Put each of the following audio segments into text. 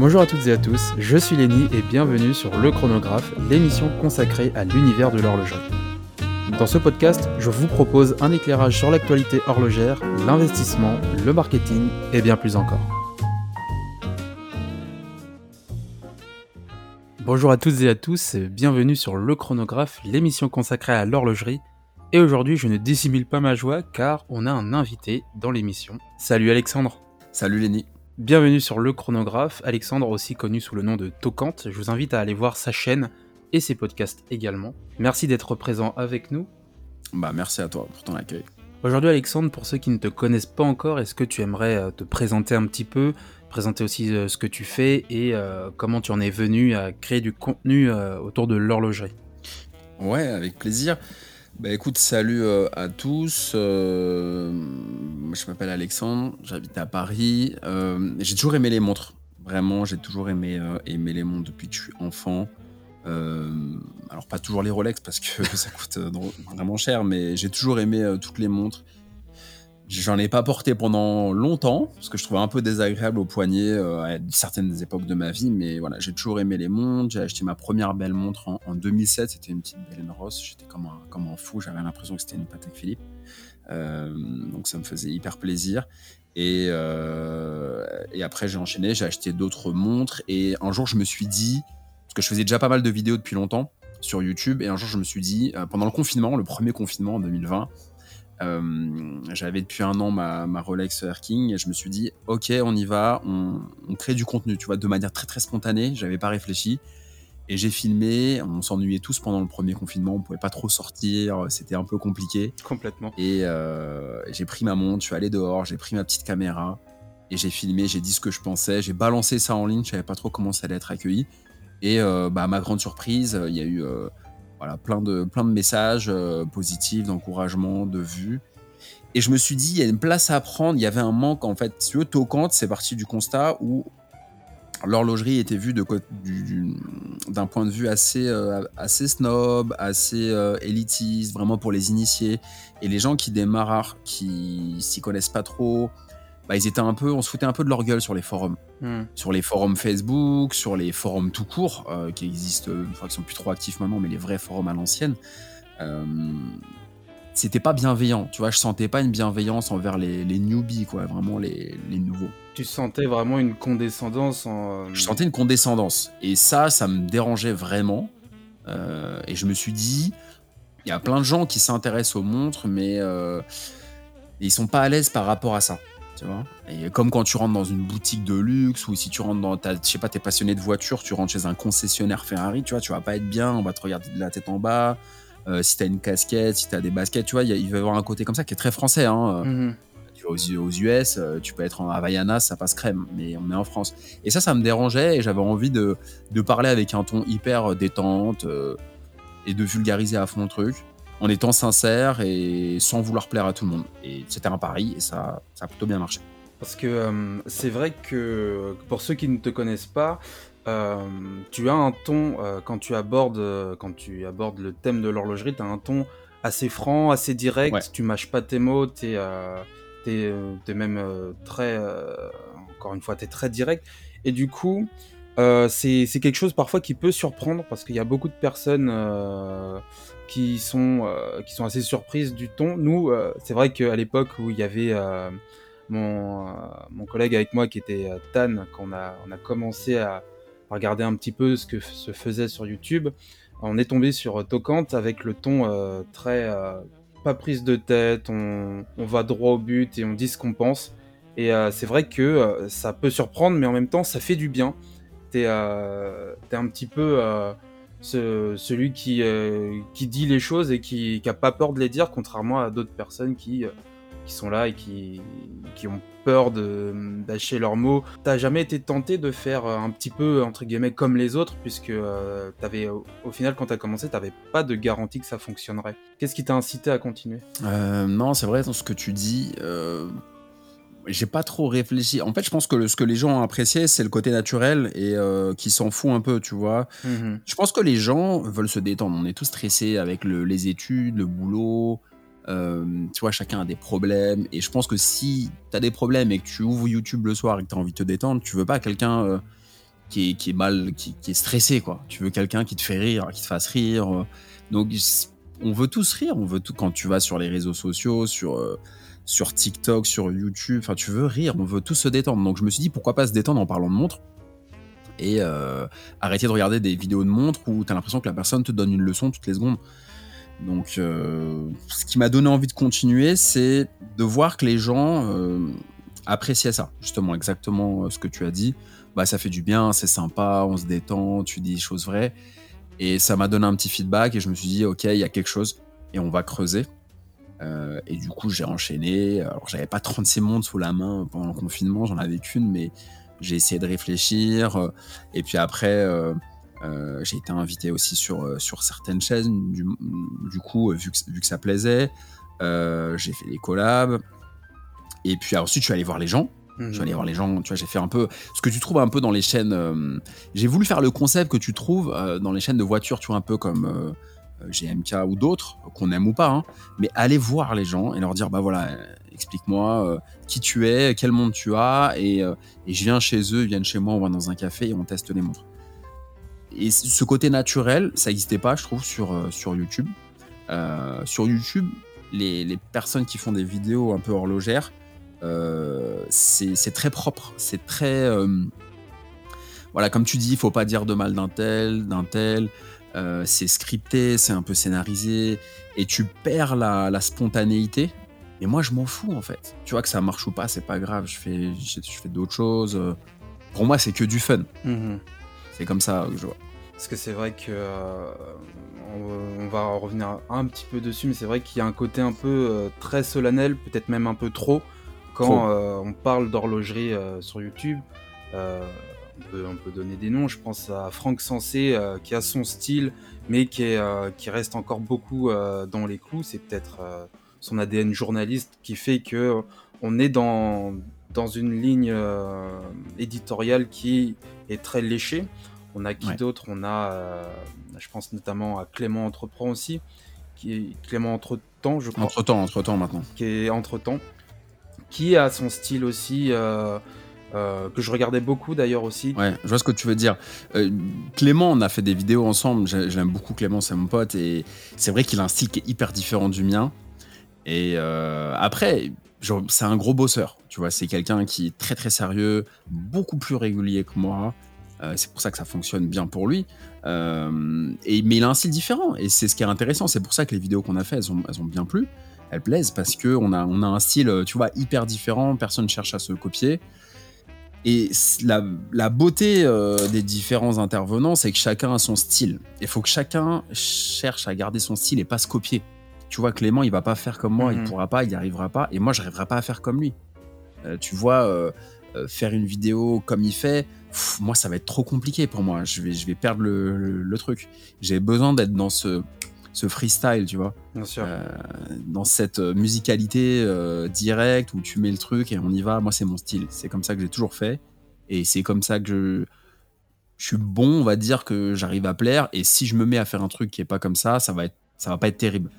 Bonjour à toutes et à tous, je suis Lenny et bienvenue sur Le Chronographe, l'émission consacrée à l'univers de l'horlogerie. Dans ce podcast, je vous propose un éclairage sur l'actualité horlogère, l'investissement, le marketing et bien plus encore. Bonjour à toutes et à tous, et bienvenue sur Le Chronographe, l'émission consacrée à l'horlogerie. Et aujourd'hui, je ne dissimule pas ma joie car on a un invité dans l'émission. Salut Alexandre. Salut Lenny. Bienvenue sur Le Chronographe, Alexandre aussi connu sous le nom de Tocante. Je vous invite à aller voir sa chaîne et ses podcasts également. Merci d'être présent avec nous. Bah merci à toi pour ton accueil. Aujourd'hui Alexandre, pour ceux qui ne te connaissent pas encore, est-ce que tu aimerais euh, te présenter un petit peu, présenter aussi euh, ce que tu fais et euh, comment tu en es venu à créer du contenu autour de l'horlogerie? Ouais, avec plaisir. Bah écoute, salut euh, à tous. Euh, je m'appelle Alexandre, j'habite à Paris. Euh, j'ai toujours aimé les montres. Vraiment, j'ai toujours aimé, aimé les montres depuis que je suis enfant. alors pas toujours les Rolex parce que ça coûte vraiment cher, mais j'ai toujours aimé toutes les montres. J'en ai pas porté pendant longtemps, parce que je trouvais un peu désagréable au poignet euh, à certaines époques de ma vie, mais voilà, j'ai toujours aimé les montres. J'ai acheté ma première belle montre en, 2007, c'était une petite Belen Ross, j'étais comme un, comme un fou, j'avais l'impression que c'était une Patek Philippe. Euh, donc ça me faisait hyper plaisir. Et, euh, et après, j'ai enchaîné, j'ai acheté d'autres montres, et un jour, je me suis dit, parce que je faisais déjà pas mal de vidéos depuis longtemps sur YouTube, et un jour, je me suis dit, pendant le confinement, le premier confinement en 2020, euh, j'avais depuis un an ma, Rolex Air King et je me suis dit, ok, on y va, on, crée du contenu, tu vois, de manière très très spontanée. J'avais pas réfléchi et j'ai filmé. On s'ennuyait tous pendant le premier confinement, on pouvait pas trop sortir, c'était un peu compliqué. Complètement. Et euh, j'ai pris ma montre, je suis allé dehors, j'ai pris ma petite caméra et j'ai filmé, j'ai dit ce que je pensais, j'ai balancé ça en ligne, je savais pas trop comment ça allait être accueilli. Et euh, bah, ma grande surprise, il y a eu voilà, plein de, plein de messages euh, positifs, d'encouragement, de vues. Et je me suis dit, il y a une place à prendre, il y avait un manque en fait. Si tu veux, Tocante, c'est parti du constat où l'horlogerie était vue d'un point de vue assez, euh, assez snob, assez euh, élitiste, vraiment pour les initiés. Et les gens qui démarrent, qui s'y connaissent pas trop, bah, ils étaient un peu, on se foutait un peu de leur gueule sur les forums. Hmm. Sur les forums Facebook, sur les forums tout court, euh, qui existent, une fois qu'ils sont plus trop actifs maintenant, mais les vrais forums à l'ancienne. Euh, c'était pas bienveillant, tu vois, je sentais pas une bienveillance envers les, newbies, quoi, vraiment les, nouveaux. Tu sentais vraiment une condescendance en... Je sentais une condescendance. Et ça, ça me dérangeait vraiment. Euh, et je me suis dit, il y a plein de gens qui s'intéressent aux montres, mais ils sont pas à l'aise par rapport à ça. Et comme quand tu rentres dans une boutique de luxe ou si tu rentres dans, je sais pas, t'es passionné de voiture, tu rentres chez un concessionnaire Ferrari, tu vois, tu vas pas être bien, on va te regarder de la tête en bas. Euh, si t'as une casquette, si t'as des baskets, tu vois, il va y avoir un côté comme ça qui est très français. Hein. Mhm. Tu vas aux, US, euh, tu peux être en Havaianas, ça passe crème, mais on est en France. Et ça, ça me dérangeait et j'avais envie de, de, parler avec un ton hyper détente euh, et de vulgariser à fond le truc en étant sincère et sans vouloir plaire à tout le monde. Et c'était un pari et ça, ça a plutôt bien marché. Parce que euh, c'est vrai que pour ceux qui ne te connaissent pas, euh, tu as un ton euh, quand tu abordes quand tu abordes le thème de l'horlogerie, tu as un ton assez franc, assez direct. Tu mâches pas tes mots, tu es, même très encore une fois, tu es très direct. Et du coup, c'est quelque chose parfois qui peut surprendre parce qu'il y a beaucoup de personnes qui sont, euh, qui sont assez surprises du ton. Nous, euh, c'est vrai qu'à l'époque où il y avait euh, mon, mon collègue avec moi qui était Tan, quand on a, on a commencé à, regarder un petit peu ce que se faisait sur YouTube, on est tombé sur Tocante avec le ton très pas prise de tête, on, on, va droit au but et on dit ce qu'on pense. Et c'est vrai que ça peut surprendre, mais en même temps, ça fait du bien. T'es es un petit peu celui qui, euh, qui dit les choses et qui n'a pas peur de les dire, contrairement à d'autres personnes qui, euh, qui sont là et qui, qui ont peur d'acheter leurs mots. T'as jamais été tenté de faire euh, un petit peu, entre guillemets, comme les autres, puisque avais, au, final, quand tu as commencé, t'avais pas de garantie que ça fonctionnerait. Qu'est-ce qui t'a incité à continuer? Non, c'est vrai, dans ce que tu dis j'ai pas trop réfléchi. En fait, je pense que ce que les gens ont apprécié, c'est le côté naturel et euh, qui s'en fout un peu, tu vois. Mhm. Je pense que les gens veulent se détendre. On est tous stressés avec les études, le boulot. Euh, tu vois, chacun a des problèmes. Et je pense que si tu as des problèmes et que tu ouvres YouTube le soir et que tu as envie de te détendre, tu veux pas quelqu'un euh, qui est, qui est mal, qui, qui, est stressé, quoi. Tu veux quelqu'un qui te fait rire, qui te fasse rire. Donc, on veut tous rire. On veut tout, quand tu vas sur les réseaux sociaux, sur, euh, sur TikTok, sur YouTube, enfin, tu veux rire. On veut tous se détendre. Donc, je me suis dit, pourquoi pas se détendre en parlant de montre et euh, arrêter de regarder des vidéos de montre où tu as l'impression que la personne te donne une leçon toutes les secondes. Donc, euh, ce qui m'a donné envie de continuer, c'est de voir que les gens appréciaient ça, justement, exactement ce que tu as dit bah, ça fait du bien, c'est sympa, on se détend, tu dis des choses vraies. Et ça m'a donné un petit feedback et je me suis dit, ok, il y a quelque chose et on va creuser. Euh, et du coup, j'ai enchaîné. Alors, j'avais pas 36 mondes sous la main pendant le confinement, j'en avais qu'une, mais j'ai essayé de réfléchir. Et puis après, euh, euh, j'ai été invité aussi sur, sur certaines chaînes. Du, du coup, vu que, vu que, ça plaisait, j'ai fait des collabs. Et puis ensuite, je suis allé voir les gens. Je vais aller voir les gens, tu vois, j'ai fait un peu ce que tu trouves un peu dans les chaînes. Euh, j'ai voulu faire le concept que tu trouves euh, dans les chaînes de voitures, tu vois, un peu comme euh, GMK ou d'autres, qu'on aime ou pas, hein, mais aller voir les gens et leur dire, bah voilà, explique-moi qui tu es, quel monde tu as, et, et, je viens chez eux, ils viennent chez moi, on va dans un café et on teste les montres. Et ce côté naturel, ça n'existait pas, je trouve, sur, sur YouTube. sur YouTube, les, les, personnes qui font des vidéos un peu horlogères, euh, c'est très propre, c'est très... Euh, voilà, comme tu dis, il faut pas dire de mal d'un tel, d'un tel. Euh, c'est scripté, c'est un peu scénarisé, et tu perds la, spontanéité. Et moi, je m'en fous en fait. Tu vois que ça marche ou pas, c'est pas grave. Je fais, je, fais d'autres choses. Pour moi, c'est que du fun. Mhm. C'est comme ça que je vois. Parce que c'est vrai que on, va revenir un petit peu dessus, mais c'est vrai qu'il y a un côté un peu très solennel, peut-être même un peu trop quand euh, on parle d'horlogerie euh, sur YouTube, euh, on peut, donner des noms. Je pense à Franck Sensé qui a son style, mais qui, reste encore beaucoup dans les clous. C'est peut-être son ADN journaliste qui fait que on est dans, dans une ligne éditoriale qui est très léchée. On a qui d'autre? On a, je pense notamment à Clément Entreprend aussi, qui est Clément Entretemps, je crois. Entretemps, Entretemps maintenant. Qui est Entretemps qui a son style aussi. Euh, euh, que je regardais beaucoup d'ailleurs aussi. Ouais, je vois ce que tu veux dire. Euh, Clément, on a fait des vidéos ensemble. J'aime beaucoup Clément, c'est mon pote. Et c'est vrai qu'il a un style qui est hyper différent du mien. Et après, c'est un gros bosseur. Tu vois, c'est quelqu'un qui est très très sérieux, beaucoup plus régulier que moi. c'est pour ça que ça fonctionne bien pour lui. et, mais il a un style différent. Et c'est ce qui est intéressant. C'est pour ça que les vidéos qu'on a fait, elles ont, bien plu elles plaisent parce que on a, un style, tu vois, hyper différent, personne cherche à se copier. Et la, la beauté euh, des différents intervenants, c'est que chacun a son style. Il faut que chacun cherche à garder son style et pas se copier. Tu vois, Clément, il va pas faire comme moi, il mhm. pourra pas, il n'y arrivera pas, et moi, je n'arriverai pas à faire comme lui. Euh, tu vois, euh, faire une vidéo comme il fait, moi, ça va être trop compliqué pour moi. Je vais, je vais perdre le, le truc. J'ai besoin d'être dans ce, ce freestyle, tu vois. Bien sûr. Euh, dans cette euh, musicalité euh, directe où tu mets le truc et on y va. Moi, c'est mon style. C'est comme ça que j'ai toujours fait. Et c'est comme ça que je, suis bon, on va dire, que j'arrive à plaire. Et si je me mets à faire un truc qui est pas comme ça, ça va, être, ça va pas être terrible.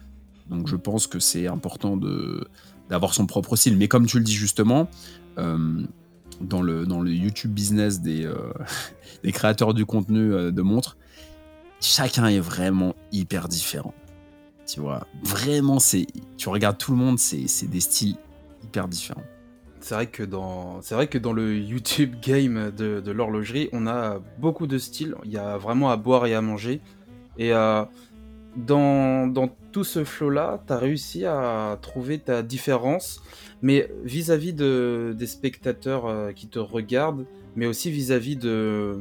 Donc je pense que c'est important de, d'avoir son propre style. Mais comme tu le dis justement, dans, le, dans le YouTube business des, des créateurs du contenu de montres, chacun est vraiment hyper différent. Tu vois, vraiment, c'est, tu regardes tout le monde, c'est, des styles hyper différents. C'est vrai que dans, c'est vrai que dans le YouTube game de, l'horlogerie, on a beaucoup de styles. Il y a vraiment à boire et à manger. Et euh, dans, dans, tout ce flow-là, tu as réussi à trouver ta différence, mais vis-à-vis de, des spectateurs euh, qui te regardent, mais aussi vis-à-vis de,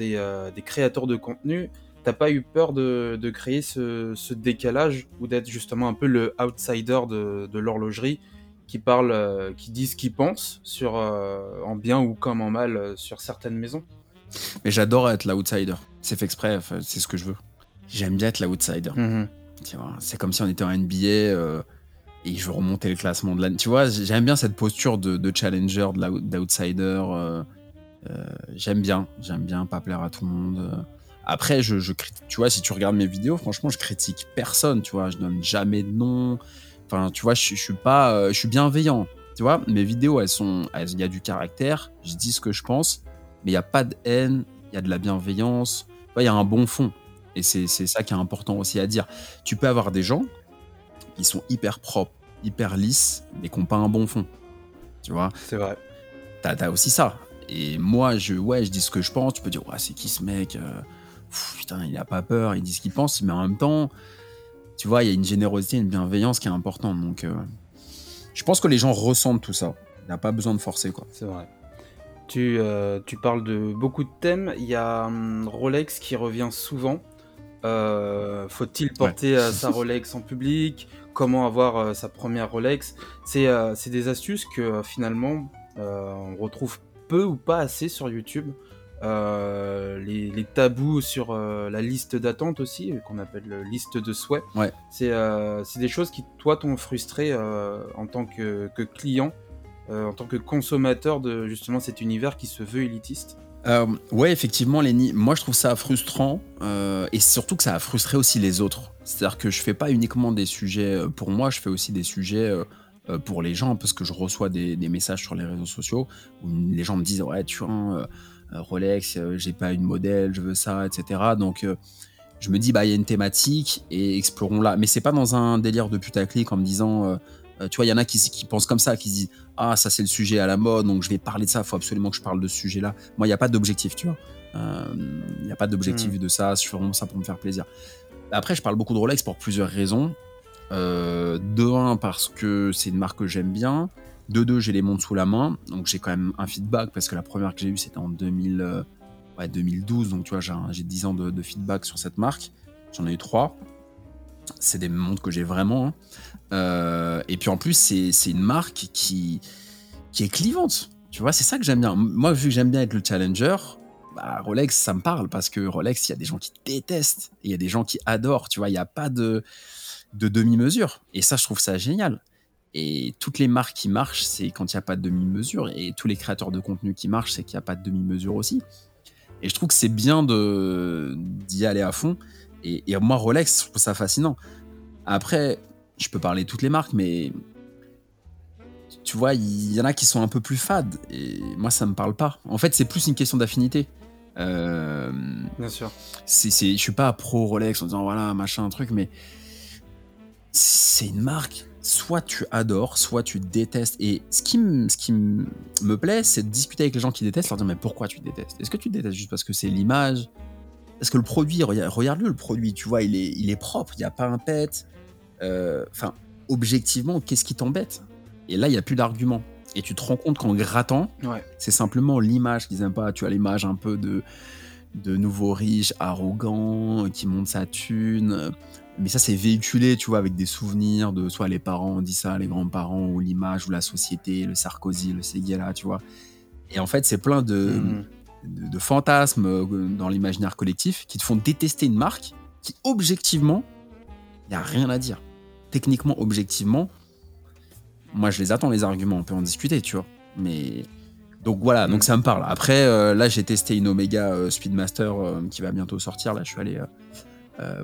euh, des, créateurs de contenu, t'as pas eu peur de, créer ce, décalage ou d'être justement un peu le outsider de, l'horlogerie qui parle, euh, qui dit ce qu'il pense sur, euh, en bien ou comme en mal sur certaines maisons? Mais j'adore être l'outsider. C'est fait exprès, c'est ce que je veux. J'aime bien être l'outsider. Mm C'est comme si on était en NBA et je veux remonter le classement de l'année. Tu vois, j'aime bien cette posture de, de challenger, d'outsider. Euh, j'aime bien, j'aime bien pas plaire à tout le monde. Euh. Après, je, je, tu vois, si tu regardes mes vidéos, franchement, je critique personne, tu vois, je donne jamais de nom. Enfin, tu vois, je, je suis pas, euh, je suis bienveillant. Tu vois, mes vidéos, elles sont, il y a du caractère. Je dis ce que je pense. mais il n'y a pas de haine, il y a de la bienveillance, il y a un bon fond. Et c'est ça qui est important aussi à dire. Tu peux avoir des gens qui sont hyper propres, hyper lisses, mais qui n'ont pas un bon fond. Tu vois C'est vrai. T'as as aussi ça. Et moi, je, ouais, je dis ce que je pense. Tu peux dire, ouais, c'est qui ce mec euh, Putain, il a pas peur, il dit ce qu'il pense, mais en même temps, tu vois, il y a une générosité, une bienveillance qui est importante. Donc, euh, je pense que les gens ressentent tout ça. Il n'y a pas besoin de forcer, quoi. C'est vrai. Tu, euh, tu, parles de beaucoup de thèmes. Il y a hum, Rolex qui revient souvent. Faut-il porter sa Rolex en public? Comment avoir sa première Rolex? C'est des astuces que finalement on retrouve peu ou pas assez sur YouTube. Euh, les, tabous sur euh, la liste d'attente aussi, qu'on appelle liste de souhaits. Ouais. Euh, c'est des choses qui, toi, t'ont frustré en tant que, client, en tant que consommateur de justement cet univers qui se veut élitiste. ouais, effectivement, Lenny, moi je trouve ça frustrant et surtout que ça a frustré aussi les autres. C'est-à-dire que je fais pas uniquement des sujets pour moi, je fais aussi des sujets euh, pour les gens, parce que je reçois des, messages sur les réseaux sociaux où les gens me disent Ouais, tu vois, euh, Rolex, euh, j'ai pas une modèle, je veux ça, etc. Donc je me dis Bah, il y a une thématique et explorons-la. Mais c'est pas dans un délire de putaclic en me disant tu vois, il y en a qui, qui, pensent comme ça, qui se disent Ah, ça c'est le sujet à la mode, donc je vais parler de ça, il faut absolument que je parle de ce sujet-là. Moi, il n'y a pas d'objectif, tu vois. Il n'y a pas d'objectif hmm. de ça, je fais vraiment ça pour me faire plaisir. Après, je parle beaucoup de Rolex pour plusieurs raisons. Euh, de 1 parce que c'est une marque que j'aime bien. De 2, j'ai les montres sous la main. Donc j'ai quand même un feedback parce que la première que j'ai eue c'était en 2000, 2012. Euh, donc tu vois, j'ai 10 ans de, feedback sur cette marque. J'en ai eu 3. C'est des montres que j'ai vraiment. Hein. Euh, et puis en plus, c'est une marque qui, est clivante. Tu vois, c'est ça que j'aime bien. Moi, vu que j'aime bien être le challenger, bah, Rolex, ça me parle parce que Rolex, il y a des gens qui détestent il y a des gens qui adorent. Tu vois, il n'y a pas de de demi-mesure. Et ça, je trouve ça génial. Et toutes les marques qui marchent, c'est quand il n'y a pas de demi-mesure. Et tous les créateurs de contenu qui marchent, c'est qu'il n'y a pas de demi-mesure aussi. Et je trouve que c'est bien d'y aller à fond. Et, moi, Rolex, je trouve ça fascinant. Après, je peux parler de toutes les marques, mais tu vois, il y en a qui sont un peu plus fades. Et moi, ça me parle pas. En fait, c'est plus une question d'affinité. Euh, bien sûr. C'est, je suis pas pro Rolex en disant voilà, machin, un truc, mais c'est une marque, soit tu adores, soit tu détestes. Et ce qui, ce qui me plaît, c'est de discuter avec les gens qui détestent, leur dire mais pourquoi tu détestes? Est-ce que tu détestes juste parce que c'est l'image? Est-ce que le produit, regarde-le le produit, tu vois, il est, il est propre, il n'y a pas un pet. Euh, enfin, objectivement, qu'est-ce qui t'embête? Et là, il n'y a plus d'argument. Et tu te rends compte qu'en grattant, c'est simplement l'image qu'ils n'aiment pas. Tu as l'image un peu de, de nouveaux riches, arrogants, qui montent sa thune, mais ça c'est véhiculé, tu vois, avec des souvenirs de soit les parents ont dit ça, les grands-parents, ou l'image, ou la société, le Sarkozy, le Seguela, tu vois. Et en fait, c'est plein de, mhm. de, fantasmes euh, dans l'imaginaire collectif qui te font détester une marque qui, objectivement, il n'y a rien à dire. Techniquement, objectivement, moi je les attends, les arguments, on peut en discuter, tu vois. Mais. Donc voilà, donc ça me parle. Après, euh, là j'ai testé une Omega euh, Speedmaster qui va bientôt sortir. Là, je suis allé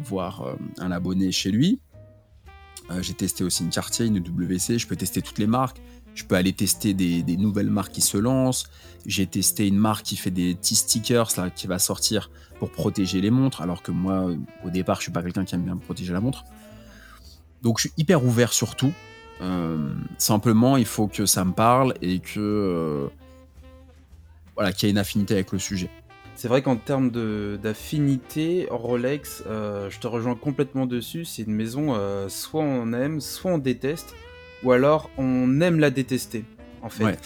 voir euh, un abonné chez lui. Euh, j'ai testé aussi une Cartier, une WC, je peux tester toutes les marques. Je peux aller tester des, nouvelles marques qui se lancent. J'ai testé une marque qui fait des petits stickers là, qui va sortir pour protéger les montres, alors que moi, au départ, je suis pas quelqu'un qui aime bien protéger la montre. Donc, je suis hyper ouvert sur tout. simplement, il faut que ça me parle et que voilà, qu'il y ait une affinité avec le sujet. C'est vrai qu'en termes d'affinité, Rolex, euh, je te rejoins complètement dessus. C'est une maison, euh, soit on aime, soit on déteste, ou alors on aime la détester. En fait,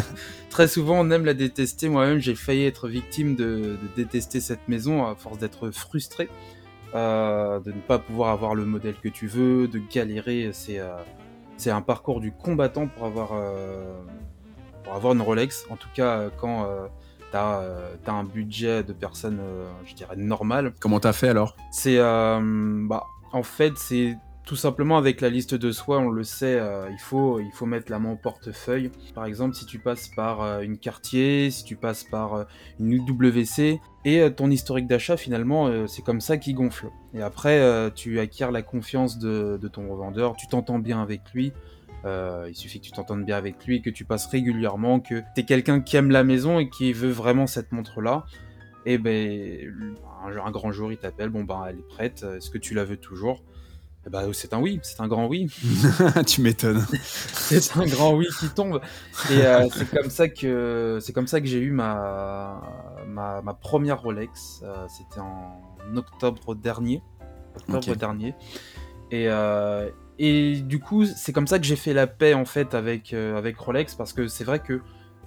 très souvent on aime la détester. Moi-même, j'ai failli être victime de, détester cette maison à force d'être frustré, euh, de ne pas pouvoir avoir le modèle que tu veux, de galérer. C'est un parcours du combattant pour avoir, pour avoir une Rolex. En tout cas, quand t'as euh, as un budget de personnes, euh, je dirais, normal. Comment t'as fait alors? C'est. Euh, bah, en fait, c'est tout simplement avec la liste de soins, on le sait, il, faut, il faut mettre la main au portefeuille. Par exemple, si tu passes par une quartier, si tu passes par une UWC, et ton historique d'achat, finalement, c'est comme ça qui gonfle. Et après, tu acquiers la confiance de, de ton revendeur, tu t'entends bien avec lui, il suffit que tu t'entendes bien avec lui, que tu passes régulièrement, que tu es quelqu'un qui aime la maison et qui veut vraiment cette montre-là. Et ben, un, grand jour, il t'appelle, bon ben, elle est prête, est-ce que tu la veux toujours? Eh ben, c'est un oui, c'est un grand oui. tu m'étonnes. c'est un grand oui qui tombe. Et euh, c'est comme ça que c'est comme ça que j'ai eu ma, ma, première Rolex. Euh, c'était en octobre dernier. Octobre dernier. Et, euh, et du coup, c'est comme ça que j'ai fait la paix en fait avec, avec Rolex parce que c'est vrai que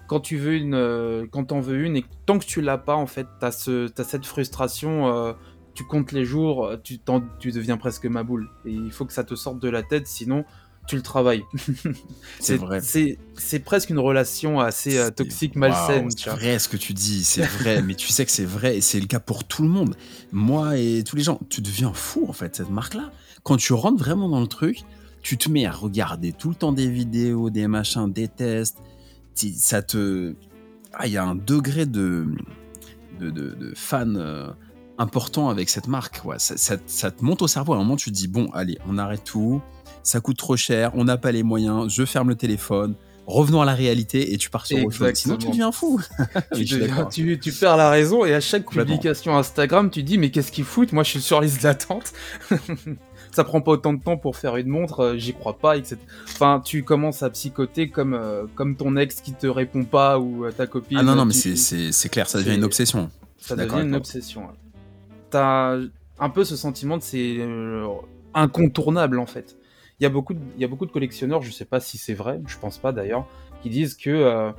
quand tu veux une, quand t'en veux une et tant que tu l'as pas en fait, t'as ce, as cette frustration tu comptes les jours, euh, tu, tu deviens presque ma boule. Et il faut que ça te sorte de la tête, sinon tu le travailles. c'est vrai. C'est presque une relation assez euh, toxique, malsaine. c'est vrai ce que tu dis, c'est vrai, mais tu sais que c'est vrai et c'est le cas pour tout le monde. Moi et tous les gens, tu deviens fou en fait, cette marque-là. Quand tu rentres vraiment dans le truc, tu te mets à regarder tout le temps des vidéos, des machins, des tests. Ça te. Ah, il y a un degré de, de, de, fan. Euh, important avec cette marque. Ouais. Ça, te monte au cerveau. À un moment, tu te dis bon, allez, on arrête tout. Ça coûte trop cher. On n'a pas les moyens. Je ferme le téléphone. Revenons à la réalité et tu pars sur autre chose. Sinon, tu deviens fou. tu, tu, perds la raison et à chaque publication Instagram, tu dis mais qu'est-ce qu'ils foutent? Moi, je suis sur liste d'attente. ça prend pas autant de temps pour faire une montre, euh, j'y crois pas, etc. Enfin, tu commences à psychoter comme, euh, comme ton ex qui te répond pas ou ta copine. Ah non, non, mais c'est clair, ça devient une obsession. Ça devient une obsession t'as un peu ce sentiment de c'est euh, incontournable en fait. Il y, a beaucoup de, il y a beaucoup de collectionneurs, je sais pas si c'est vrai, je pense pas d'ailleurs, qui disent que euh,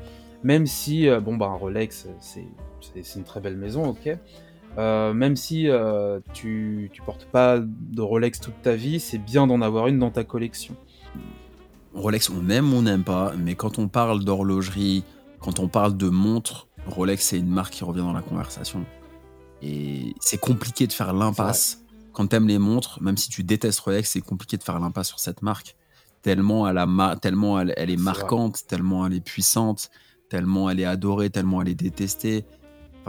même si, euh, bon bah un Rolex c'est une très belle maison, ok, même si tu, tu portes pas de Rolex toute ta vie, c'est bien d'en avoir une dans ta collection. Rolex, on aime ou on n'aime pas, mais quand on parle d'horlogerie, quand on parle de montre, Rolex c'est une marque qui revient dans la conversation. Et c'est compliqué de faire l'impasse. Quand tu aimes les montres, même si tu détestes Rolex, c'est compliqué de faire l'impasse sur cette marque. Tellement elle, a tellement elle, est marquante, tellement elle est puissante, tellement elle est adorée, tellement elle est détestée.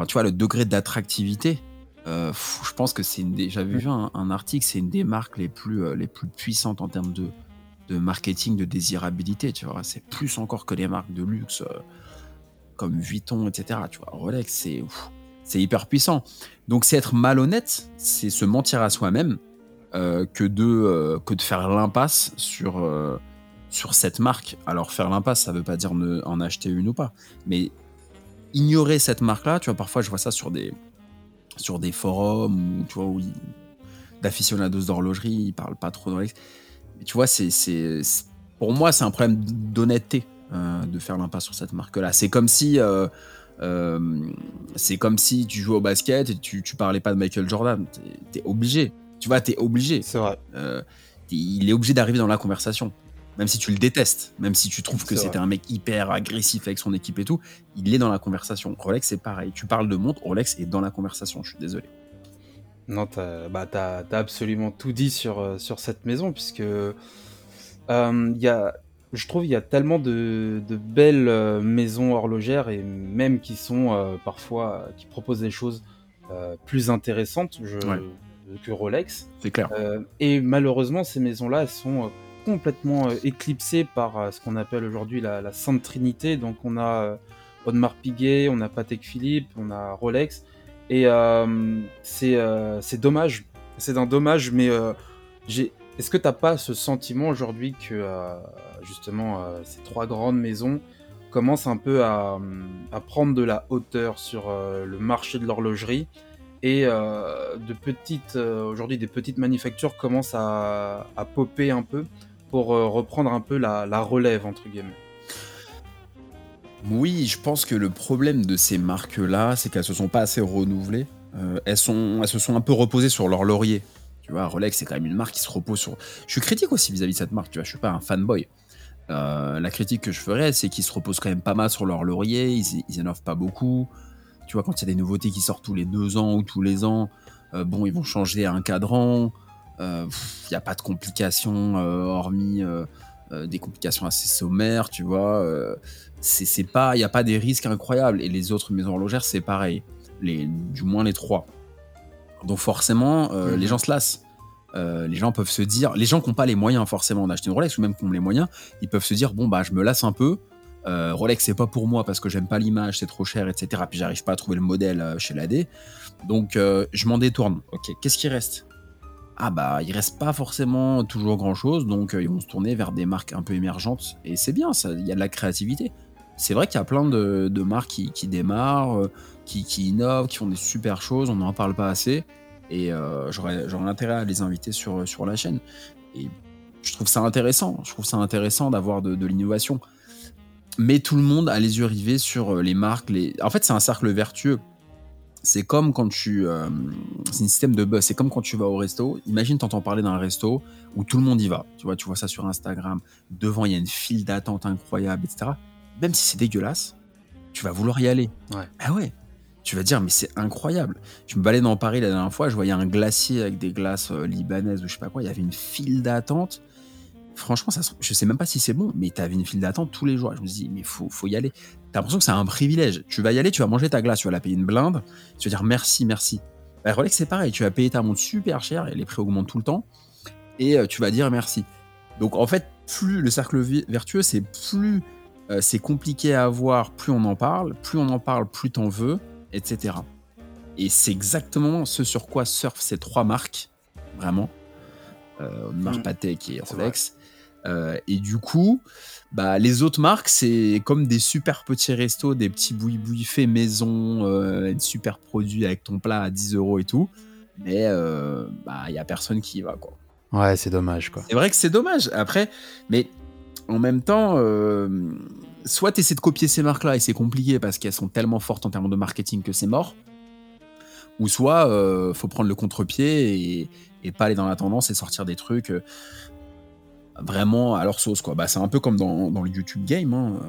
Tu vois, le degré d'attractivité, euh, je pense que c'est une. J'avais vu un, article, c'est une des marques les plus, euh, les plus puissantes en termes de, de marketing, de désirabilité. Tu vois, c'est plus encore que les marques de luxe euh, comme Vuitton, etc. Tu vois, Rolex, c'est c'est hyper puissant. Donc c'est être malhonnête, c'est se mentir à soi-même que, de, que de faire l'impasse sur, sur cette marque. Alors faire l'impasse, ça veut pas dire ne, en acheter une ou pas, mais ignorer cette marque-là, tu vois, parfois je vois ça sur des, sur des forums ou tu vois, où d'aficionados d'horlogerie, ils parlent pas trop dans Mais tu vois, c'est, pour moi, c'est un problème d'honnêteté de faire l'impasse sur cette marque-là. C'est comme si euh, c'est comme si tu jouais au basket et tu, tu parlais pas de Michael Jordan. T'es es obligé. Tu vois, t'es obligé. C'est vrai. Euh, il est obligé d'arriver dans la conversation. Même si tu le détestes, même si tu trouves que c'était un mec hyper agressif avec son équipe et tout, il est dans la conversation. Rolex, c'est pareil. Tu parles de montre, Rolex est dans la conversation. Je suis désolé. Non, t'as bah, as, absolument tout dit sur, euh, sur cette maison, puisque il y a je trouve qu'il y a tellement de, belles euh, maisons horlogères et même qui sont euh, parfois qui proposent des choses euh, plus intéressantes que Rolex. C'est clair. et malheureusement, ces maisons-là sont complètement éclipsées par ce qu'on appelle aujourd'hui la, Sainte Trinité. Donc on a Audemars Piguet, on a Patek Philippe, on a Rolex. Et c'est dommage. C'est un dommage, mais est-ce que t'as pas ce sentiment aujourd'hui que euh, justement euh, ces trois grandes maisons commencent un peu à, prendre de la hauteur sur euh, le marché de l'horlogerie? Et de petites aujourd'hui des petites manufactures commencent à, popper un peu? Pour reprendre un peu la, relève entre guillemets oui, je pense que le problème de ces marques-là, c'est qu'elles se sont pas assez renouvelées. elles, sont, elles se sont un peu reposées sur leur laurier. Tu vois, Rolex, c'est quand même une marque qui se repose sur. Je suis critique aussi vis-à-vis de cette marque, tu vois, je suis pas un fanboy. Euh, la critique que je ferais, c'est qu'ils se reposent quand même pas mal sur leur laurier, ils, ils innovent pas beaucoup. Tu vois, quand il y a des nouveautés qui sortent tous les deux ans ou tous les ans, euh, bon, ils vont changer un cadran. Il euh, n'y a pas de complications, hormis des complications assez sommaires, tu vois. c'est pas, il n'y a pas des risques incroyables. Et les autres maisons horlogères, c'est pareil. Les, du moins les trois. Donc forcément, euh, les mhm. gens se lassent. euh, les gens peuvent se dire, les gens qui n'ont pas les moyens forcément d'acheter une Rolex ou même qui ont les moyens, ils peuvent se dire bon bah je me lasse un peu. Euh, Rolex c'est pas pour moi parce que j'aime pas l'image, c'est trop cher, etc. Puis j'arrive pas à trouver le modèle euh, chez l'AD, donc je m'en détourne. Ok, qu'est-ce qui reste? Ah bah il reste pas forcément toujours grand chose, donc ils vont se tourner vers des marques un peu émergentes et c'est bien, il y a de la créativité. C'est vrai qu'il y a plein de, marques qui, démarrent, qui, qui, innovent, qui font des super choses, on n'en parle pas assez. Et euh, j'aurais, intérêt à les inviter sur, sur la chaîne. Et je trouve ça intéressant. Je trouve ça intéressant d'avoir de, l'innovation. Mais tout le monde a les yeux rivés sur euh, les marques. En fait, c'est un cercle vertueux. C'est comme quand tu. Euh, c'est un système de buzz. C'est comme quand tu vas au resto. Imagine, t'entends parler d'un resto où tout le monde y va. Tu vois, tu vois ça sur Instagram. Devant, il y a une file d'attente incroyable, etc. Même si c'est dégueulasse, tu vas vouloir y aller. Ouais. Ah ouais tu vas dire, mais c'est incroyable. Je me baladais dans Paris la dernière fois, je voyais un glacier avec des glaces euh, libanaises ou je sais pas quoi, il y avait une file d'attente. Franchement, ça, je sais même pas si c'est bon, mais tu avais une file d'attente tous les jours. Je me dis, mais faut, faut y aller. T'as l'impression que c'est un privilège. Tu vas y aller, tu vas manger ta glace, tu vas la payer une blinde, tu vas dire merci, merci. Bah, Rolex, c'est pareil, tu vas payer ta montre super cher et les prix augmentent tout le temps, et euh, tu vas dire merci. Donc en fait, plus le cercle vertueux, c'est plus euh, c'est compliqué à avoir, plus on en parle, plus on en parle, plus t'en veux etc. Et c'est exactement ce sur quoi surfent ces trois marques, vraiment. Euh, marque mm. Et Rolex. Euh, et du coup, bah, les autres marques, c'est comme des super petits restos, des petits boui-boui faits maison, euh, super produits avec ton plat à 10 euros et tout. Mais il bah, y a personne qui y va, quoi. Ouais, c'est dommage, quoi. C'est vrai que c'est dommage. Après, mais en même temps, soit tu essaies de copier ces marques-là et c'est compliqué parce qu'elles sont tellement fortes en termes de marketing que c'est mort, ou soit euh, faut prendre le contre-pied et, pas aller dans la tendance et sortir des trucs euh, vraiment à leur sauce. Quoi. Bah, c'est un peu comme dans, le YouTube game. Hein.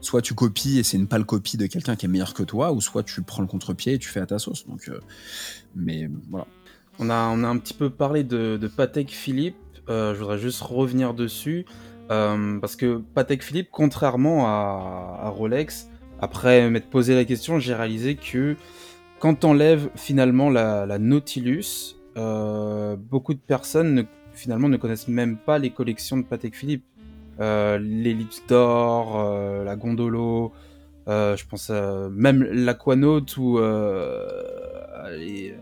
Soit tu copies et c'est une pâle copie de quelqu'un qui est meilleur que toi, ou soit tu prends le contre-pied et tu fais à ta sauce. Donc, euh, mais voilà. On a, on a un petit peu parlé de, Patek Philippe. je voudrais juste revenir dessus. Euh, parce que Patek Philippe, contrairement à, Rolex, après m'être posé la question, j'ai réalisé que quand on lève finalement la, Nautilus, euh, beaucoup de personnes finalement ne connaissent même pas les collections de Patek Philippe. Euh, l'Ellipse d'or, euh, la Gondolo, je pense même l'Aquanaut ou les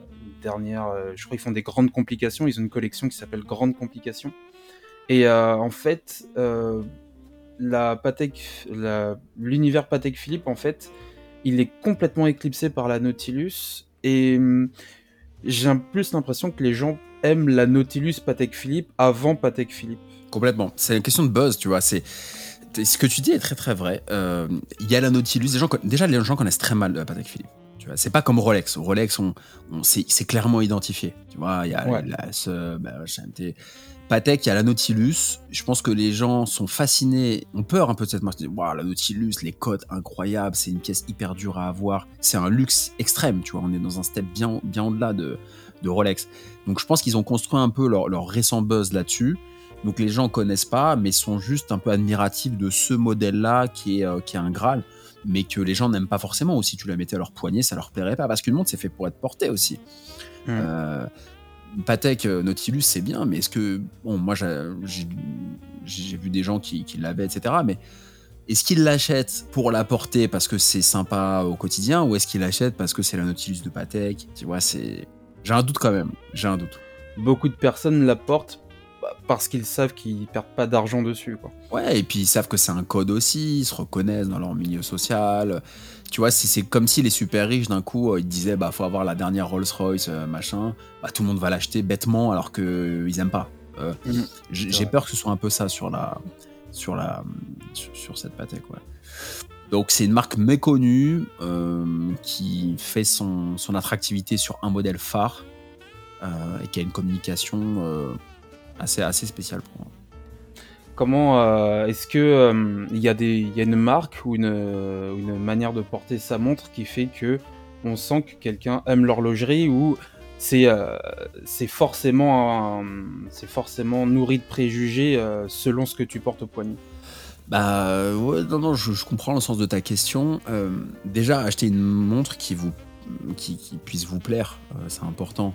dernières, je crois qu'ils font des grandes complications, ils ont une collection qui s'appelle Grande Complication. Et euh, en fait, euh, la Patek, l'univers Patek Philippe, en fait, il est complètement éclipsé par la Nautilus. Et hum, j'ai plus l'impression que les gens aiment la Nautilus Patek Philippe avant Patek Philippe. Complètement. C'est une question de buzz, tu vois. C'est ce que tu dis est très très vrai. Euh, il y a la Nautilus. Les gens, déjà, les gens connaissent très mal Patek Philippe. C'est pas comme Rolex. Rolex, on, on c'est clairement identifié. Tu vois, il y a la, ce, bah, Patek, il y a la Nautilus. Je pense que les gens sont fascinés, ont peur un peu de cette marque. Wow, la Nautilus, les codes incroyables, c'est une pièce hyper dure à avoir. C'est un luxe extrême, tu vois. On est dans un step bien, bien au-delà de, Rolex. Donc je pense qu'ils ont construit un peu leur, leur récent buzz là-dessus. Donc les gens connaissent pas, mais sont juste un peu admiratifs de ce modèle-là qui est, euh, qui est un Graal, mais que les gens n'aiment pas forcément. Ou si tu la mettais à leur poignet, ça leur plairait pas, parce qu'une montre c'est fait pour être portée aussi. Hmm. Euh, Patek euh, Nautilus, c'est bien, mais est-ce que. Bon, moi, j'ai vu des gens qui, l'avaient, etc. Mais est-ce qu'ils l'achètent pour la porter parce que c'est sympa au quotidien ou est-ce qu'ils l'achètent parce que c'est la Nautilus de Patek? Tu vois, c'est. J'ai un doute quand même. J'ai un doute. Beaucoup de personnes la portent parce qu'ils savent qu'ils perdent pas d'argent dessus. Quoi. Ouais, et puis ils savent que c'est un code aussi, ils se reconnaissent dans leur milieu social. Tu vois, c'est comme si les super riches d'un coup euh, ils disaient bah faut avoir la dernière Rolls Royce euh, machin, bah tout le monde va l'acheter bêtement alors que euh, ils aiment pas. Mhm. J'ai peur que ce soit un peu ça sur la sur la sur, cette Patek ouais. Donc c'est une marque méconnue qui fait son, son, attractivité sur un modèle phare et qui a une communication assez, assez spéciale pour moi. Comment euh, est-ce que euh, il y, a y a une marque ou une, une, manière de porter sa montre qui fait que on sent que quelqu'un aime l'horlogerie ou c'est euh, forcément c'est forcément nourri de préjugés selon ce que tu portes au poignet? Bah ouais, non, non, je, comprends le sens de ta question. déjà, acheter une montre qui vous qui, qui puisse vous plaire, c'est important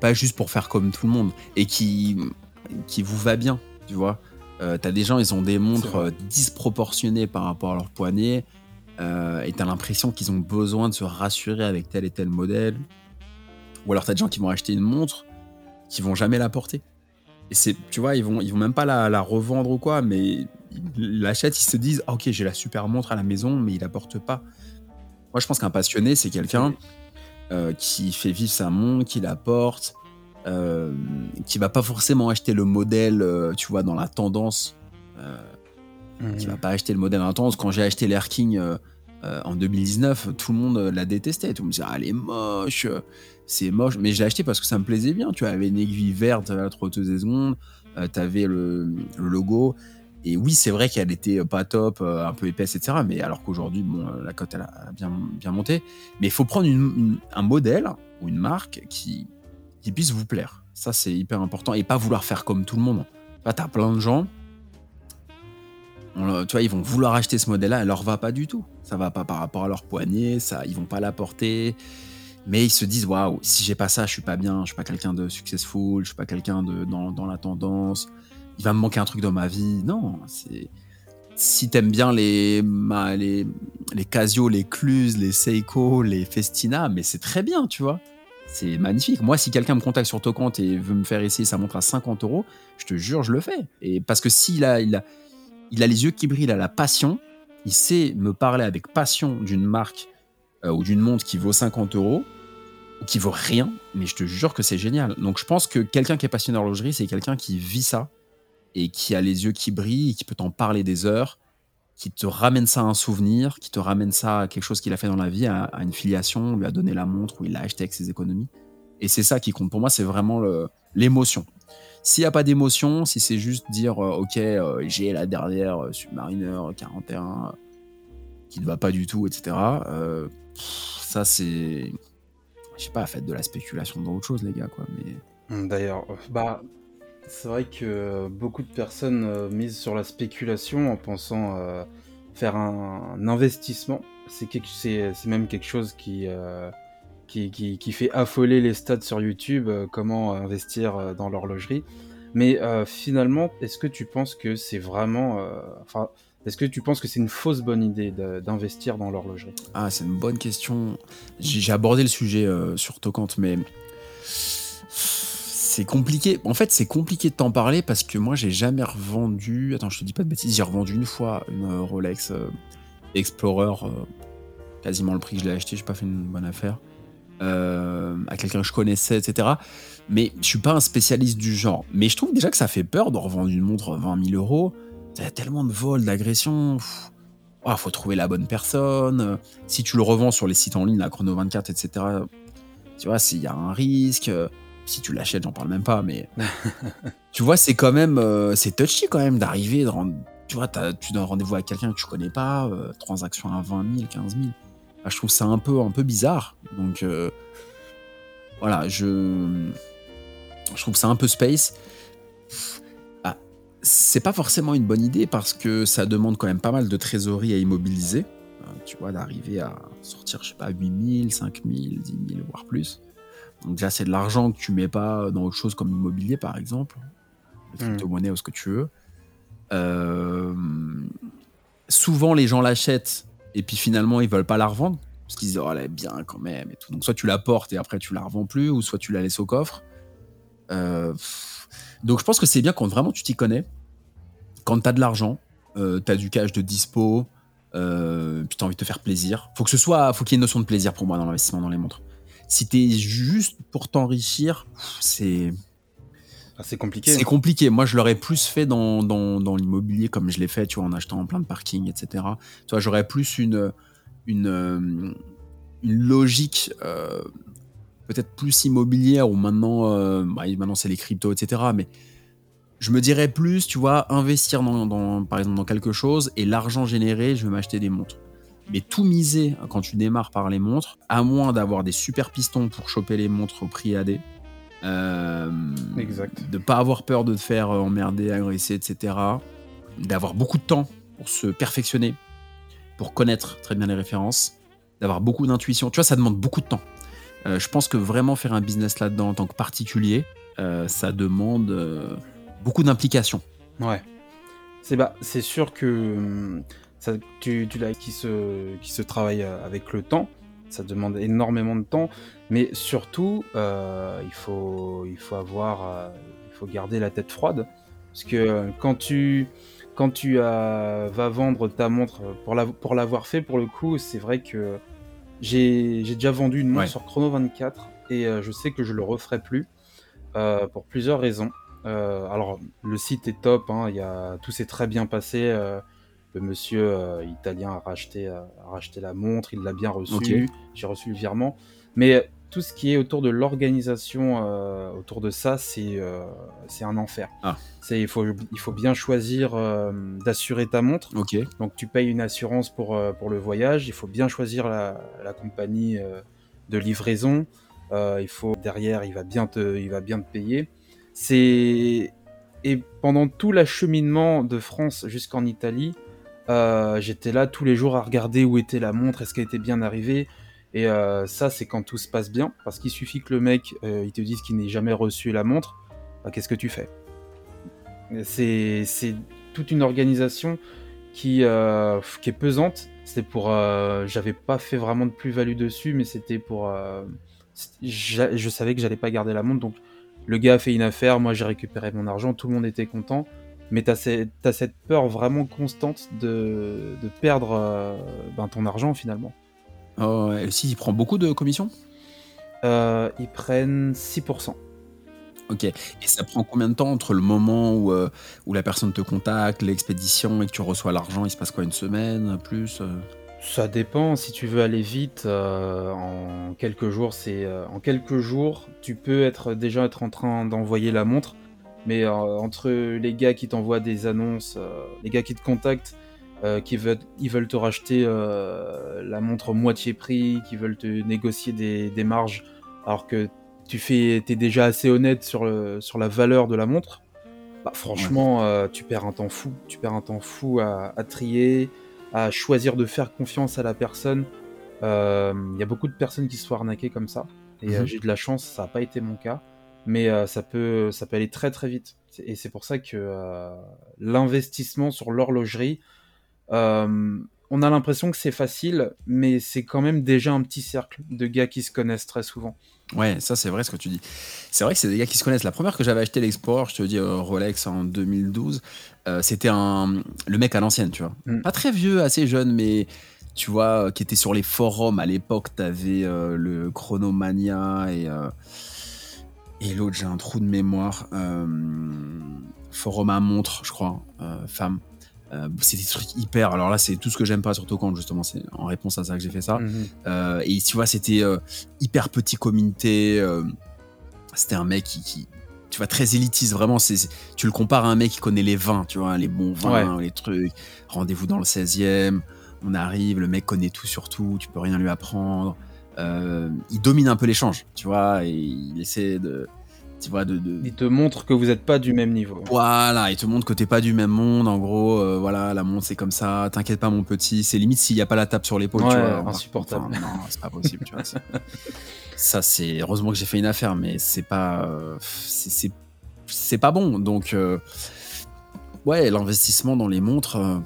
pas juste pour faire comme tout le monde, et qui, qui vous va bien, tu vois. Euh, t'as des gens, ils ont des montres euh, disproportionnées par rapport à leur poignet, euh, et t'as l'impression qu'ils ont besoin de se rassurer avec tel et tel modèle. Ou alors t'as des gens qui vont acheter une montre, qui vont jamais la porter. Et c'est, tu vois, ils vont, ils vont même pas la, revendre ou quoi, mais ils l'achètent, ils se disent, ah, ok, j'ai la super montre à la maison, mais ils la portent pas. Moi, je pense qu'un passionné, c'est quelqu'un qui fait vivre sa montre, qui la porte, euh, qui va pas forcément acheter le modèle, euh, tu vois, dans la tendance. Euh, Qui va pas acheter le modèle dans la tendance. Quand j'ai acheté l'Air King en 2019, tout le monde l'a détesté. Tout le monde disait, ah, elle est moche, c'est moche. Mais j'ai acheté parce que ça me plaisait bien. Tu avais une aiguille verte à la trotteuse des secondes, tu avais le, logo. Et oui, c'est vrai qu'elle était pas top, un peu épaisse, etc. Mais alors qu'aujourd'hui, bon, la cote, elle a bien, monté. Mais il faut prendre un modèle ou une marque qui, puisse vous plaire. Ça, c'est hyper important. Et pas vouloir faire comme tout le monde. Là, t'as plein de gens, tu vois, ils vont vouloir acheter ce modèle-là, elle leur va pas du tout. Ça va pas par rapport à leur poignet, ça, ils vont pas l'apporter. Mais ils se disent, waouh, si j'ai pas ça, je suis pas bien, je suis pas quelqu'un de successful, je suis pas quelqu'un de dans, la tendance. Il va me manquer un truc dans ma vie. Non, c'est si t'aimes bien les, les, Casio, les Cluse, les Seiko, les Festina, mais c'est très bien, tu vois. C'est magnifique. Moi, si quelqu'un me contacte sur compte et veut me faire essayer sa montre à 50 euros, je te jure, je le fais. Et parce que s'il a, il a, il a les yeux qui brillent, il a la passion, il sait me parler avec passion d'une marque euh, ou d'une montre qui vaut 50 euros ou qui vaut rien, mais je te jure que c'est génial. Donc je pense que quelqu'un qui est passionné d'horlogerie, c'est quelqu'un qui vit ça et qui a les yeux qui brillent, qui peut t'en parler des heures qui te ramène ça à un souvenir, qui te ramène ça à quelque chose qu'il a fait dans la vie, à, une filiation, lui a donné la montre ou il l'a acheté avec ses économies. Et c'est ça qui compte. Pour moi, c'est vraiment l'émotion. S'il n'y a pas d'émotion, si c'est juste dire, euh, OK, euh, j'ai la dernière euh, Submariner 41 qui ne va pas du tout, etc., ça, c'est. Je sais pas, faites de la spéculation dans autre chose, les gars, quoi. Mais... D'ailleurs, bah, c'est vrai que beaucoup de personnes euh, misent sur la spéculation en pensant euh, faire un, investissement. C'est même quelque chose euh, qui, qui, fait affoler les stats sur YouTube, comment investir dans l'horlogerie. Mais finalement, est-ce que tu penses que c'est vraiment... Enfin, est-ce que tu penses que c'est une fausse bonne idée d'investir dans l'horlogerie? Ah, c'est une bonne question. J'ai abordé le sujet sur Tocante, mais c'est compliqué. En fait, c'est compliqué de t'en parler parce que moi, j'ai jamais revendu. Attends, je te dis pas de bêtises. J'ai revendu une fois une euh, Rolex euh, Explorer, euh, quasiment le prix que je l'ai acheté. J'ai pas fait une bonne affaire. à quelqu'un que je connaissais, etc. Mais je suis pas un spécialiste du genre. Mais je trouve déjà que ça fait peur de revendre une montre 20 000 euros. Il a tellement de vols, d'agressions. Il faut trouver la bonne personne. Si tu le revends sur les sites en ligne, la Chrono 24, etc., tu vois, s'il y a un risque si tu l'achètes, j'en parle même pas, mais tu vois, c'est quand même, euh, c'est touchy quand même d'arriver, tu vois, tu donnes rendez-vous avec quelqu'un que tu connais pas, euh, transaction à 20 000, 15 000. je trouve ça un peu, un peu bizarre. Donc, euh, voilà, je, je trouve ça un peu space. Ah, c'est pas forcément une bonne idée parce que ça demande quand même pas mal de trésorerie à immobiliser. Tu vois, d'arriver à sortir, je sais pas, 8 000, 5 000, 10 000, voire plus. Donc déjà, c'est de l'argent que tu mets pas dans autre chose comme l'immobilier, par exemple, le hmm. crypto-monnaie ou ce que tu veux. Euh, souvent, les gens l'achètent et puis finalement, ils veulent pas la revendre parce qu'ils disent, oh, elle est bien quand même et tout. Donc soit tu la portes et après tu la revends plus, ou soit tu la laisses au coffre. Euh, donc je pense que c'est bien quand vraiment tu t'y connais, quand tu as de l'argent, euh, tu as du cash de dispo, euh, puis tu as envie de te faire plaisir. Faut que ce soit, faut qu'il y ait une notion de plaisir pour moi dans l'investissement dans les montres. Si t'es juste pour t'enrichir, c'est. Ah, c'est compliqué. C'est compliqué. Moi, je l'aurais plus fait dans, dans, l'immobilier comme je l'ai fait, tu vois, en achetant plein de parking, etc. Tu vois, j'aurais plus une, une, euh, une logique euh, peut-être plus immobilière où maintenant, euh, bah, maintenant c'est les cryptos, etc. Mais je me dirais plus, tu vois, investir dans, dans, par exemple dans quelque chose et l'argent généré, je vais m'acheter des montres mais tout miser quand tu démarres par les montres, à moins d'avoir des super pistons pour choper les montres au prix AD. Euh, exact. De pas avoir peur de te faire emmerder, agresser, etc. D'avoir beaucoup de temps pour se perfectionner, pour connaître très bien les références, d'avoir beaucoup d'intuition. Tu vois, ça demande beaucoup de temps. Euh, je pense que vraiment faire un business là-dedans en tant que particulier, euh, ça demande euh, beaucoup d'implication. Ouais. C'est bah, c'est sûr que hum, ça, tu, tu l'as qui se, qui se travaille avec le temps. Ça demande énormément de temps, mais surtout, il, faut, il faut avoir, il faut garder la tête froide, parce que quand tu, quand tu vas vendre ta montre pour la, pour l'avoir fait, pour le coup, c'est vrai que j'ai déjà vendu une montre sur Chrono 24 et euh, je sais que je le referai plus euh, pour plusieurs raisons. Euh, alors, le site est top, hein, y a, tout s'est très bien passé. Le monsieur italien a racheté, a racheté la montre, il l'a bien reçu. J'ai reçu le virement. Mais tout ce qui est autour de l'organisation, euh, autour de ça, c'est euh, un enfer. Ah. Il faut, il faut bien choisir euh, d'assurer ta montre. Donc tu payes une assurance pour, pour le voyage. Il faut bien choisir la, la compagnie de livraison. il faut derrière, il va bien te, il va bien te payer. C'est et pendant tout l'acheminement de France jusqu'en Italie, j'étais là tous les jours à regarder où était la montre, est-ce qu'elle était bien arrivée. Et euh, ça, c'est quand tout se passe bien, parce qu'il suffit que le mec, euh, il te dise qu'il n'ait jamais reçu la montre, bah, qu'est-ce que tu fais? C'est toute une organisation qui, euh, qui est pesante. C'est pour, j'avais pas fait vraiment de plus-value dessus, mais c'était pour, je savais que j'allais pas garder la montre, donc le gars a fait une affaire, moi j'ai récupéré mon argent, tout le monde était content. Mais tu as, cette peur vraiment constante de, de perdre ben, ton argent finalement. Oh, et si, ils prennent beaucoup de commissions? Euh, Ils prennent 6%. Ok. Et ça prend combien de temps entre le moment où, euh, où la personne te contacte, l'expédition et que tu reçois l'argent Il se passe quoi Une semaine Plus euh? Ça dépend. Si tu veux aller vite, en quelques jours, c'est en quelques jours, tu peux être déjà être en train d'envoyer la montre. Mais entre les gars qui t'envoient des annonces, les gars qui te contactent euh, qui veulent, ils veulent te racheter euh, la montre moitié prix, qui veulent te négocier des, marges, alors que tu fais, es déjà assez honnête sur, le, sur la valeur de la montre. Bah, franchement, euh, tu perds un temps fou. Tu perds un temps fou à, trier, à choisir de faire confiance à la personne. Il y a beaucoup de personnes qui se font arnaquer comme ça. Et mhm. j'ai de la chance, ça n'a pas été mon cas. Mais ça, peut, ça peut aller très très vite. Et c'est pour ça que l'investissement sur l'horlogerie, euh, on a l'impression que c'est facile, mais c'est quand même déjà un petit cercle de gars qui se connaissent très souvent. Ouais, ça c'est vrai ce que tu dis. C'est vrai que c'est des gars qui se connaissent. La première que j'avais acheté l'Export, je te dis euh, Rolex en 2012, euh, c'était un le mec à l'ancienne, tu vois. Mm. Pas très vieux, assez jeune, mais tu vois, qui était sur les forums à l'époque. T'avais le Chronomania et et l'autre, j'ai un trou de mémoire. forum à montre, je crois, femme. Euh, c'est des trucs hyper. Alors là, c'est tout ce que j'aime pas sur Tokant, justement. C'est en réponse à ça que j'ai fait ça. Mhm. Euh, et tu vois, c'était euh, hyper petit communauté. c'était un mec qui, tu vois, très élitiste. Vraiment, c'est, tu le compares à un mec qui connaît les vins, tu vois, les bons vins, les trucs. Rendez-vous dans le 16e. On arrive, le mec connaît tout sur tout. Tu peux rien lui apprendre. Il domine un peu l'échange, tu vois, et il essaie de tu vois, de, Il te montre que vous n'êtes pas du même niveau. Voilà, il te montre que t'es pas du même monde. En gros, euh, voilà, la montre c'est comme ça. T'inquiète pas, mon petit. C'est limite s'il n'y a pas la tape sur l'épaule, tu vois. insupportable. non, c'est pas possible, tu vois. Ça, c'est heureusement que j'ai fait une affaire, mais c'est pas, euh, c'est pas bon. Donc, euh, ouais, l'investissement dans les montres,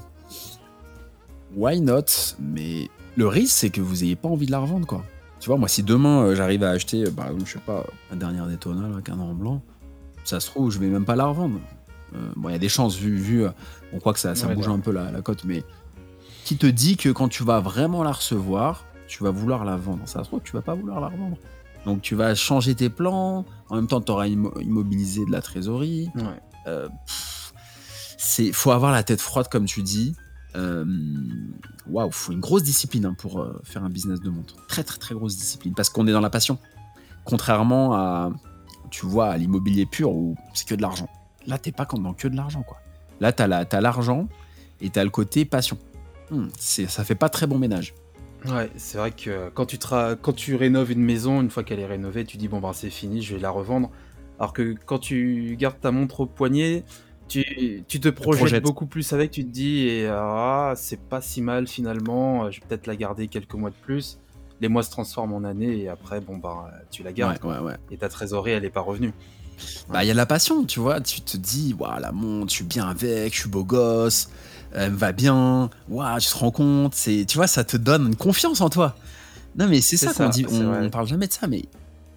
why not? Mais le risque, c'est que vous ayez pas envie de la revendre, quoi. Tu vois, moi, si demain euh, j'arrive à acheter, par exemple, je sais pas, la dernière Daytona, là, un en blanc, ça se trouve, je vais même pas la revendre. Euh, bon, il y a des chances, vu, vu euh, on croit que ça, ça bouge un peu la, cote, mais qui te dit que quand tu vas vraiment la recevoir, tu vas vouloir la vendre? Ça se trouve, tu vas pas vouloir la revendre. Donc tu vas changer tes plans, en même temps, tu auras immobilisé de la trésorerie. Ouais. c'est faut avoir la tête froide, comme tu dis. Euh, waouh, faut une grosse discipline hein, pour euh, faire un business de montre. Très très très grosse discipline parce qu'on est dans la passion. Contrairement à, tu vois, à l'immobilier pur où c'est que de l'argent. Là, t'es pas dans que de l'argent quoi. Là, t'as as l'argent et t'as le côté passion. Hmm, ça fait pas très bon ménage. Ouais, c'est vrai que quand tu, quand tu rénoves une maison, une fois qu'elle est rénovée, tu dis bon ben c'est fini, je vais la revendre. Alors que quand tu gardes ta montre au poignet, tu, te projettes, beaucoup plus avec, tu te dis, et ah, c'est pas si mal finalement, je vais peut-être la garder quelques mois de plus. les mois se transforment en années et après, bon, bah, tu la gardes. Ouais, ouais, ouais. Et ta trésorerie, elle est pas revenue. Bah, il y a la passion, tu vois. Tu te dis, waouh, la montre, je suis bien avec, je suis beau gosse, elle me va bien, waouh, tu te rends compte. C'est, tu vois, ça te donne une confiance en toi. Non, mais c'est ça, qu'on dit. On, on, parle jamais de ça, mais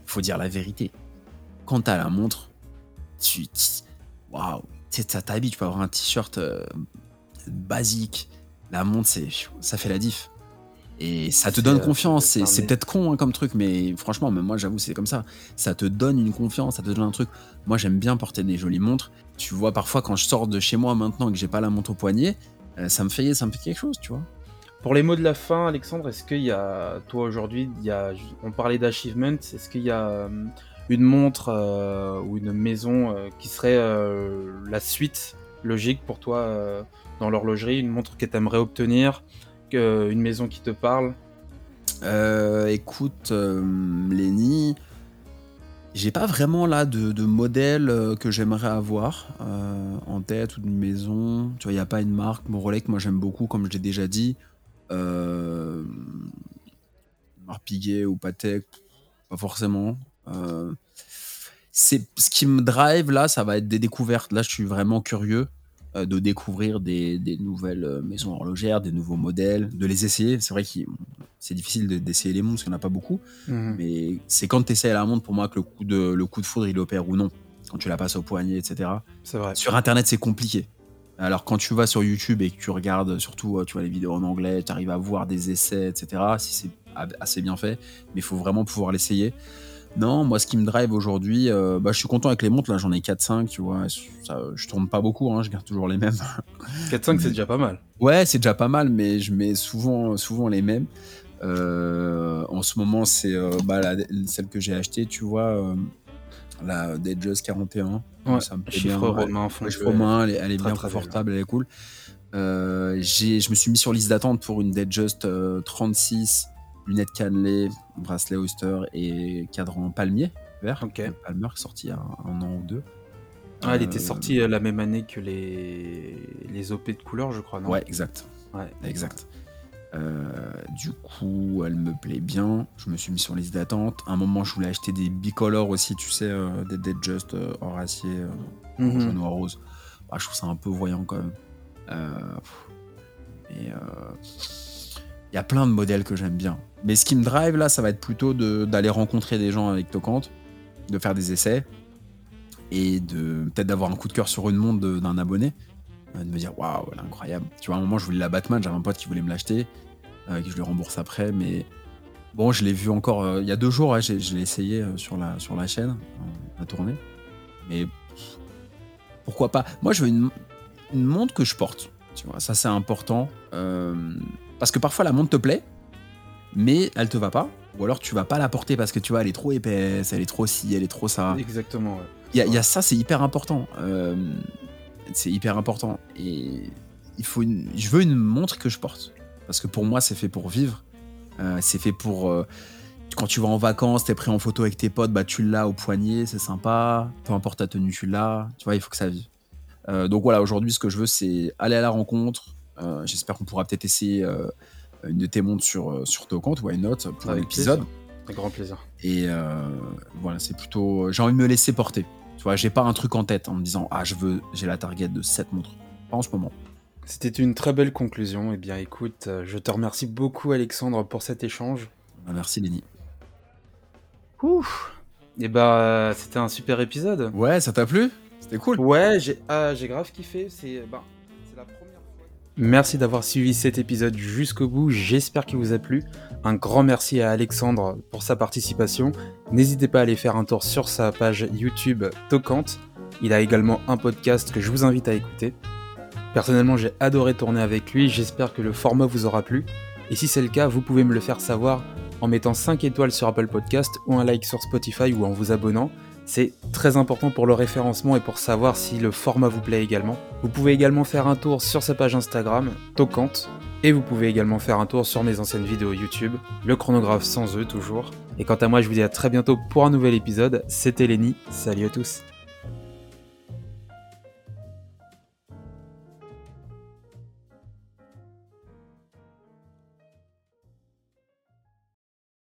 faut dire la vérité. Quand t'as la montre, tu. Waouh, tu t'habilles, tu peux avoir un t-shirt euh, basique. La montre, c'est, ça fait la diff. Et ça te donne euh, confiance. C'est peut-être con hein, comme truc, mais franchement, même moi, j'avoue, c'est comme ça. Ça te donne une confiance, ça te donne un truc. Moi, j'aime bien porter des jolies montres. Tu vois, parfois, quand je sors de chez moi maintenant et que j'ai pas la montre au poignet, euh, ça me fait, ça me fait quelque chose, tu vois. Pour les mots de la fin, Alexandre, est-ce qu'il y a, toi aujourd'hui, il y a, on parlait d'achievement, est-ce qu'il y a une montre ou une maison qui serait la suite logique pour toi dans l'horlogerie, une montre que tu aimerais obtenir une maison qui te parle euh, Écoute, euh, Lenny, j'ai pas vraiment là de, modèle euh, que j'aimerais avoir en tête ou d'une maison. Tu vois, il n'y a pas une marque. Mon Rolex, moi j'aime beaucoup, comme je l'ai déjà dit. Marpiguet ou Patek, pas forcément. C'est ce qui me drive là, ça va être des découvertes. Là, je suis vraiment curieux. Euh, de découvrir des, nouvelles euh, maisons horlogères, des nouveaux modèles, de les essayer. C'est vrai que c'est difficile d'essayer les montres parce qu'il n'y en a pas beaucoup. Mhm. Mais c'est quand tu essaies la montre pour moi que le coup, de, le coup de foudre il opère ou non. Quand tu la passes au poignet, etc. C'est vrai. Sur Internet, c'est compliqué. Alors quand tu vas sur YouTube et que tu regardes surtout tu vois les vidéos en anglais, tu arrives à voir des essais, etc. Si c'est assez bien fait, mais il faut vraiment pouvoir l'essayer. Non, moi, ce qui me drive aujourd'hui, euh, bah, je suis content avec les montres. Là, j'en ai 4-5, tu vois. Ça, je tourne pas beaucoup, hein, je garde toujours les mêmes. 4-5, c'est déjà pas mal. Ouais, c'est déjà pas mal, mais je mets souvent, souvent les mêmes. Euh, en ce moment, c'est euh, bah, celle que j'ai achetée, tu vois, la Datejust 41. Ouais, ça me plaît bien. Romain, Romain, elle, elle est, bien confortable, elle est cool. je me suis mis sur liste d'attente pour une Datejust 36 lunettes cannelées, bracelet Oyster et cadran palmier vert. Ok. Palmer sorti il y a un, an ou deux. Ah, elle était euh, sortie euh, la même année que les, les OP de couleur, je crois, non? Ouais, exact. Ouais, exact. Euh, du coup, elle me plaît bien. Je me suis mis sur liste d'attente. À un moment, je voulais acheter des bicolores aussi, tu sais, des Dead Just or acier, mm jaune ou rose. Bah, je trouve ça un peu voyant quand même. et il y a plein de modèles que j'aime bien. Mais ce qui me drive là, ça va être plutôt d'aller rencontrer des gens avec Tocante, de faire des essais et de peut-être d'avoir un coup de cœur sur une montre d'un abonné, euh, de me dire waouh, elle est incroyable. Tu vois, à un moment, je voulais la Batman, j'avais un pote qui voulait me l'acheter, euh, que je lui rembourse après, mais bon, je l'ai vu encore euh, il y a deux jours, je l'ai essayé sur, la, sur la chaîne, à tourner, mais pourquoi pas? Moi, je veux une, une montre que je porte. Tu vois, ça c'est important. Parce que parfois la montre te plaît, mais elle te va pas. Ou alors tu vas pas la porter parce que tu vois, elle est trop épaisse, elle est trop ci, elle est trop ça. Exactement. Il y, a ça, c'est hyper important. Euh, c'est hyper important. Et il faut une... je veux une montre que je porte. Parce que pour moi, c'est fait pour vivre. Euh, c'est fait pour. Euh, quand tu vas en vacances, t'es pris en photo avec tes potes, bah tu l'as au poignet, c'est sympa. Peu importe ta tenue, tu l'as. Tu vois, il faut que ça vive. donc voilà, aujourd'hui, ce que je veux, c'est aller à la rencontre. J'espère qu'on pourra peut-être essayer une de tes montres sur, euh, sur comptes ou une note pour l'épisode. Avec grand plaisir. Et euh, voilà, c'est plutôt. J'ai envie de me laisser porter. Tu vois, j'ai pas un truc en tête en me disant Ah, je veux, j'ai la target de cette montre. Pas en ce moment. C'était une très belle conclusion. Eh bien, écoute, euh, je te remercie beaucoup, Alexandre, pour cet échange. Bah, merci, Lenny. Ouf. Et eh bah, c'était un super épisode. Ouais, ça t'a plu? C'était cool. Ouais, j'ai ah, grave kiffé. C'est bah, Merci d'avoir suivi cet épisode jusqu'au bout, j'espère qu'il vous a plu. Un grand merci à Alexandre pour sa participation. N'hésitez pas à aller faire un tour sur sa page YouTube Tocante. Il a également un podcast que je vous invite à écouter. Personnellement, j'ai adoré tourner avec lui, j'espère que le format vous aura plu. Et si c'est le cas, vous pouvez me le faire savoir en mettant 5 étoiles sur Apple Podcast ou un like sur Spotify ou en vous abonnant. C'est très important pour le référencement et pour savoir si le format vous plaît également. Vous pouvez également faire un tour sur sa page Instagram, Tocante, et vous pouvez également faire un tour sur mes anciennes vidéos YouTube, le chronographe sans eux toujours. Et quant à moi, je vous dis à très bientôt pour un nouvel épisode. C'était Lenny, salut à tous.